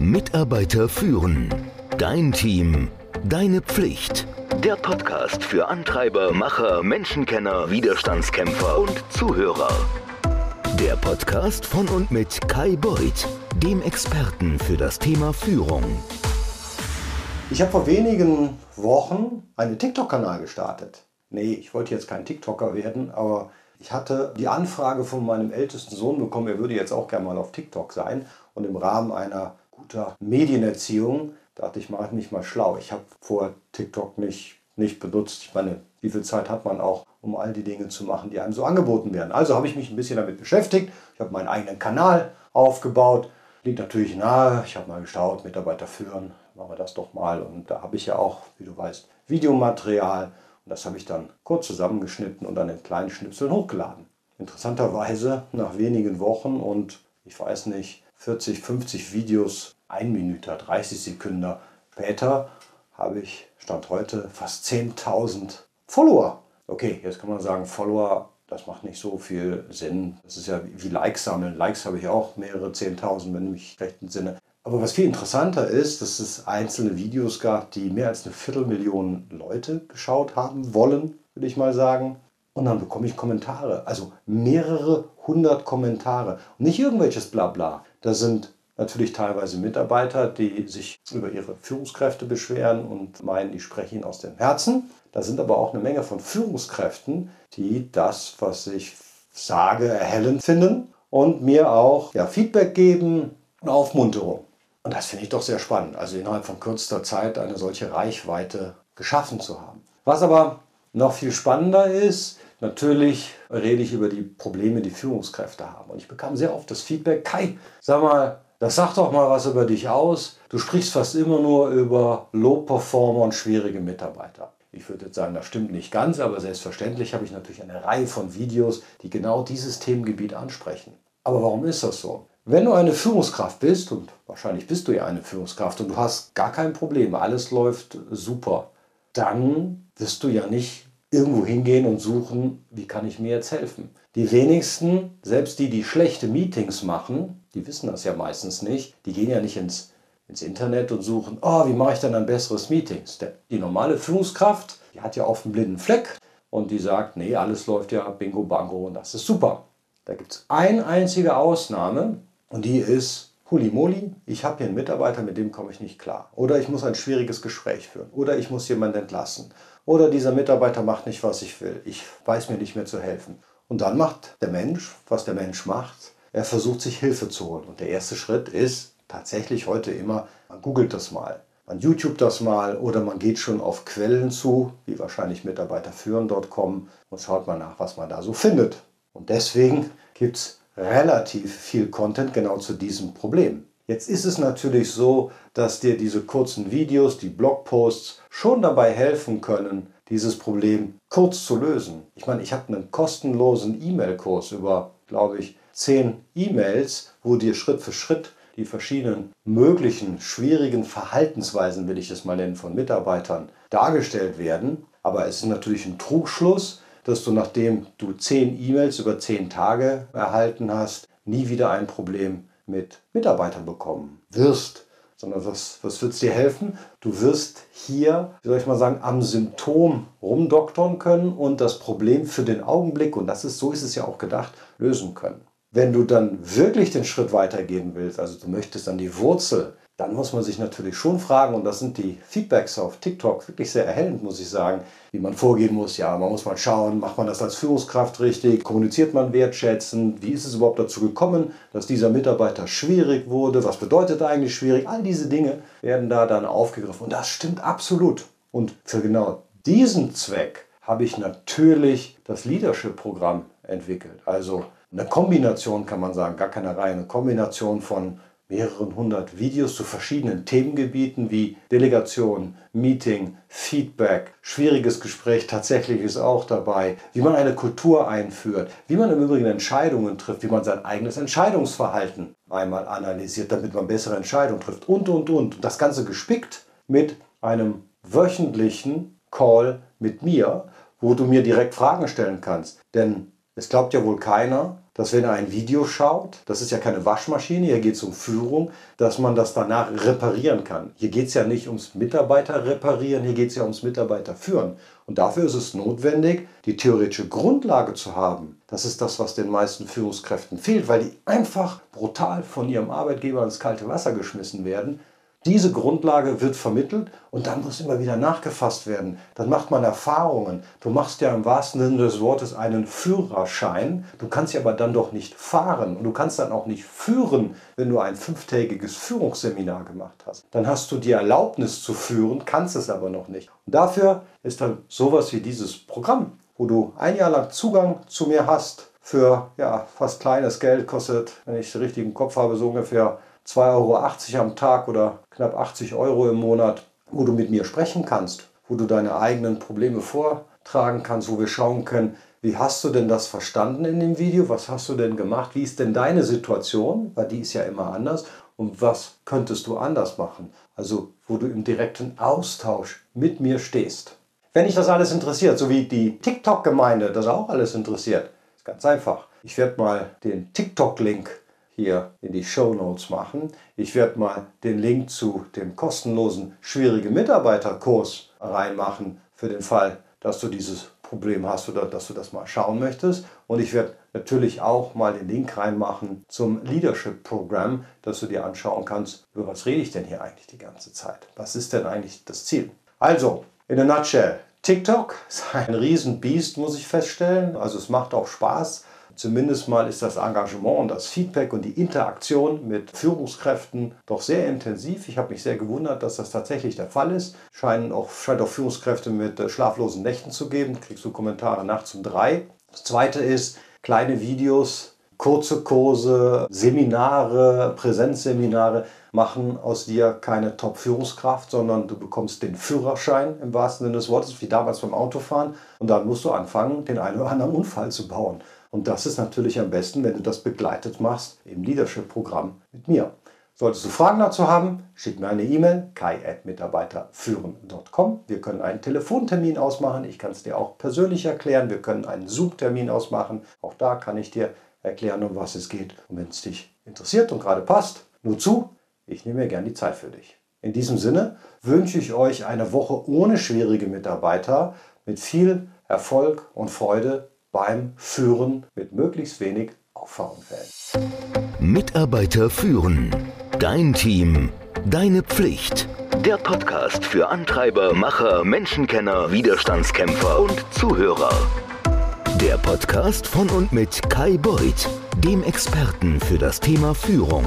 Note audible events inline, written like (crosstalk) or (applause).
Mitarbeiter führen. Dein Team. Deine Pflicht. Der Podcast für Antreiber, Macher, Menschenkenner, Widerstandskämpfer und Zuhörer. Der Podcast von und mit Kai Beuth, dem Experten für das Thema Führung. Ich habe vor wenigen Wochen einen TikTok-Kanal gestartet. Nee, ich wollte jetzt kein TikToker werden, aber ich hatte die Anfrage von meinem ältesten Sohn bekommen, er würde jetzt auch gerne mal auf TikTok sein. Und im Rahmen einer guter Medienerziehung dachte ich, mache mich mal schlau. Ich habe vor TikTok nicht, nicht benutzt. Ich meine, wie viel Zeit hat man auch, um all die Dinge zu machen, die einem so angeboten werden? Also habe ich mich ein bisschen damit beschäftigt. Ich habe meinen eigenen Kanal aufgebaut. Liegt natürlich nahe. Ich habe mal geschaut, Mitarbeiter führen, machen wir das doch mal. Und da habe ich ja auch, wie du weißt, Videomaterial. Und das habe ich dann kurz zusammengeschnitten und dann in kleinen Schnipseln hochgeladen. Interessanterweise nach wenigen Wochen und ich weiß nicht, 40, 50 Videos, 1 Minute, 30 Sekunden später habe ich, Stand heute, fast 10.000 Follower. Okay, jetzt kann man sagen, Follower, das macht nicht so viel Sinn. Das ist ja wie Likes sammeln. Likes habe ich auch mehrere 10.000, wenn ich recht entsinne. Aber was viel interessanter ist, dass es einzelne Videos gab, die mehr als eine Viertelmillion Leute geschaut haben wollen, würde ich mal sagen. Und dann bekomme ich Kommentare, also mehrere hundert Kommentare. Und nicht irgendwelches Blabla. Da sind natürlich teilweise Mitarbeiter, die sich über ihre Führungskräfte beschweren und meinen, die sprechen ihnen aus dem Herzen. Da sind aber auch eine Menge von Führungskräften, die das, was ich sage, erhellend finden und mir auch ja, Feedback geben und Aufmunterung. Und das finde ich doch sehr spannend, also innerhalb von kürzester Zeit eine solche Reichweite geschaffen zu haben. Was aber noch viel spannender ist, natürlich rede ich über die Probleme, die Führungskräfte haben. Und ich bekam sehr oft das Feedback, Kai, sag mal, das sagt doch mal was über dich aus. Du sprichst fast immer nur über Low-Performer und schwierige Mitarbeiter. Ich würde jetzt sagen, das stimmt nicht ganz, aber selbstverständlich habe ich natürlich eine Reihe von Videos, die genau dieses Themengebiet ansprechen. Aber warum ist das so? Wenn du eine Führungskraft bist, und wahrscheinlich bist du ja eine Führungskraft und du hast gar kein Problem, alles läuft super, dann wirst du ja nicht irgendwo hingehen und suchen, wie kann ich mir jetzt helfen. Die wenigsten, selbst die, die schlechte Meetings machen, die wissen das ja meistens nicht, die gehen ja nicht ins, ins Internet und suchen, oh, wie mache ich denn ein besseres Meeting? Die normale Führungskraft, die hat ja oft einen blinden Fleck und die sagt, nee, alles läuft ja bingo bango und das ist super. Da gibt es eine einzige Ausnahme und die ist Hulimoli, ich habe hier einen Mitarbeiter, mit dem komme ich nicht klar. Oder ich muss ein schwieriges Gespräch führen. Oder ich muss jemanden entlassen. Oder dieser Mitarbeiter macht nicht, was ich will. Ich weiß mir nicht mehr zu helfen. Und dann macht der Mensch, was der Mensch macht. Er versucht sich Hilfe zu holen. Und der erste Schritt ist tatsächlich heute immer, man googelt das mal. Man YouTube das mal oder man geht schon auf Quellen zu, wie wahrscheinlich Mitarbeiterführen.com und schaut mal nach, was man da so findet. Und deswegen gibt es relativ viel Content genau zu diesem Problem. Jetzt ist es natürlich so, dass dir diese kurzen Videos, die Blogposts schon dabei helfen können, dieses Problem kurz zu lösen. Ich meine, ich habe einen kostenlosen E-Mail-Kurs über, glaube ich, zehn E-Mails, wo dir Schritt für Schritt die verschiedenen möglichen schwierigen Verhaltensweisen, will ich es mal nennen, von Mitarbeitern dargestellt werden. Aber es ist natürlich ein Trugschluss, dass du, nachdem du zehn E-Mails über zehn Tage erhalten hast, nie wieder ein Problem mit Mitarbeitern bekommen wirst. Sondern was, was wird es dir helfen? Du wirst hier, wie soll ich mal sagen, am Symptom rumdoktern können und das Problem für den Augenblick, und das ist, so ist es ja auch gedacht, lösen können. Wenn du dann wirklich den Schritt weitergehen willst, also du möchtest an die Wurzel dann muss man sich natürlich schon fragen, und das sind die Feedbacks auf TikTok wirklich sehr erhellend, muss ich sagen, wie man vorgehen muss. Ja, man muss mal schauen, macht man das als Führungskraft richtig, kommuniziert man wertschätzend, wie ist es überhaupt dazu gekommen, dass dieser Mitarbeiter schwierig wurde, was bedeutet eigentlich schwierig, all diese Dinge werden da dann aufgegriffen und das stimmt absolut. Und für genau diesen Zweck habe ich natürlich das Leadership-Programm entwickelt. Also eine Kombination kann man sagen, gar keine Reihe, eine Kombination von mehreren hundert Videos zu verschiedenen Themengebieten wie Delegation, Meeting, Feedback, schwieriges Gespräch, tatsächlich ist auch dabei, wie man eine Kultur einführt, wie man im Übrigen Entscheidungen trifft, wie man sein eigenes Entscheidungsverhalten einmal analysiert, damit man bessere Entscheidungen trifft. Und, und, und. Das Ganze gespickt mit einem wöchentlichen Call mit mir, wo du mir direkt Fragen stellen kannst. Denn es glaubt ja wohl keiner, dass wenn er ein Video schaut, das ist ja keine Waschmaschine, hier geht es um Führung, dass man das danach reparieren kann. Hier geht es ja nicht ums Mitarbeiter reparieren, hier geht es ja ums Mitarbeiter führen. Und dafür ist es notwendig, die theoretische Grundlage zu haben. Das ist das, was den meisten Führungskräften fehlt, weil die einfach brutal von ihrem Arbeitgeber ins kalte Wasser geschmissen werden diese Grundlage wird vermittelt und dann muss immer wieder nachgefasst werden. Dann macht man Erfahrungen. Du machst ja im wahrsten Sinne des Wortes einen Führerschein. Du kannst ja aber dann doch nicht fahren und du kannst dann auch nicht führen, wenn du ein fünftägiges Führungsseminar gemacht hast. Dann hast du die Erlaubnis zu führen, kannst es aber noch nicht. Und dafür ist dann sowas wie dieses Programm, wo du ein Jahr lang Zugang zu mir hast für ja, fast kleines Geld, kostet, wenn ich den richtigen Kopf habe, so ungefähr 2,80 Euro am Tag oder knapp 80 Euro im Monat, wo du mit mir sprechen kannst, wo du deine eigenen Probleme vortragen kannst, wo wir schauen können, wie hast du denn das verstanden in dem Video? Was hast du denn gemacht? Wie ist denn deine Situation? Weil die ist ja immer anders. Und was könntest du anders machen? Also, wo du im direkten Austausch mit mir stehst. Wenn dich das alles interessiert, so wie die TikTok-Gemeinde das auch alles interessiert, ist ganz einfach. Ich werde mal den TikTok-Link hier in die Show Notes machen. Ich werde mal den Link zu dem kostenlosen schwierige Mitarbeiterkurs reinmachen für den Fall, dass du dieses Problem hast oder dass du das mal schauen möchtest. Und ich werde natürlich auch mal den Link reinmachen zum Leadership Programm, dass du dir anschauen kannst, über was rede ich denn hier eigentlich die ganze Zeit? Was ist denn eigentlich das Ziel? Also, in a nutshell, TikTok (laughs) ist ein Riesenbiest, muss ich feststellen. Also es macht auch Spaß. Zumindest mal ist das Engagement und das Feedback und die Interaktion mit Führungskräften doch sehr intensiv. Ich habe mich sehr gewundert, dass das tatsächlich der Fall ist. Scheinen auch, scheint auch Führungskräfte mit äh, schlaflosen Nächten zu geben. Kriegst du Kommentare nachts um drei. Das zweite ist kleine Videos, kurze Kurse, Seminare, Präsenzseminare machen aus dir keine Top-Führungskraft, sondern du bekommst den Führerschein im wahrsten Sinne des Wortes, wie damals beim Autofahren. Und dann musst du anfangen, den einen oder anderen Unfall zu bauen. Und das ist natürlich am besten, wenn du das begleitet machst im Leadership-Programm mit mir. Solltest du Fragen dazu haben, schick mir eine E-Mail, kai.mitarbeiterführen.com. Wir können einen Telefontermin ausmachen. Ich kann es dir auch persönlich erklären. Wir können einen Zoom-Termin ausmachen. Auch da kann ich dir erklären, um was es geht. Und wenn es dich interessiert und gerade passt, nur zu, ich nehme mir gern die Zeit für dich. In diesem Sinne wünsche ich euch eine Woche ohne schwierige Mitarbeiter mit viel Erfolg und Freude beim Führen mit möglichst wenig Auffahrenfällen. Mitarbeiter führen. Dein Team. Deine Pflicht. Der Podcast für Antreiber, Macher, Menschenkenner, Widerstandskämpfer und Zuhörer. Der Podcast von und mit Kai Beuth, dem Experten für das Thema Führung.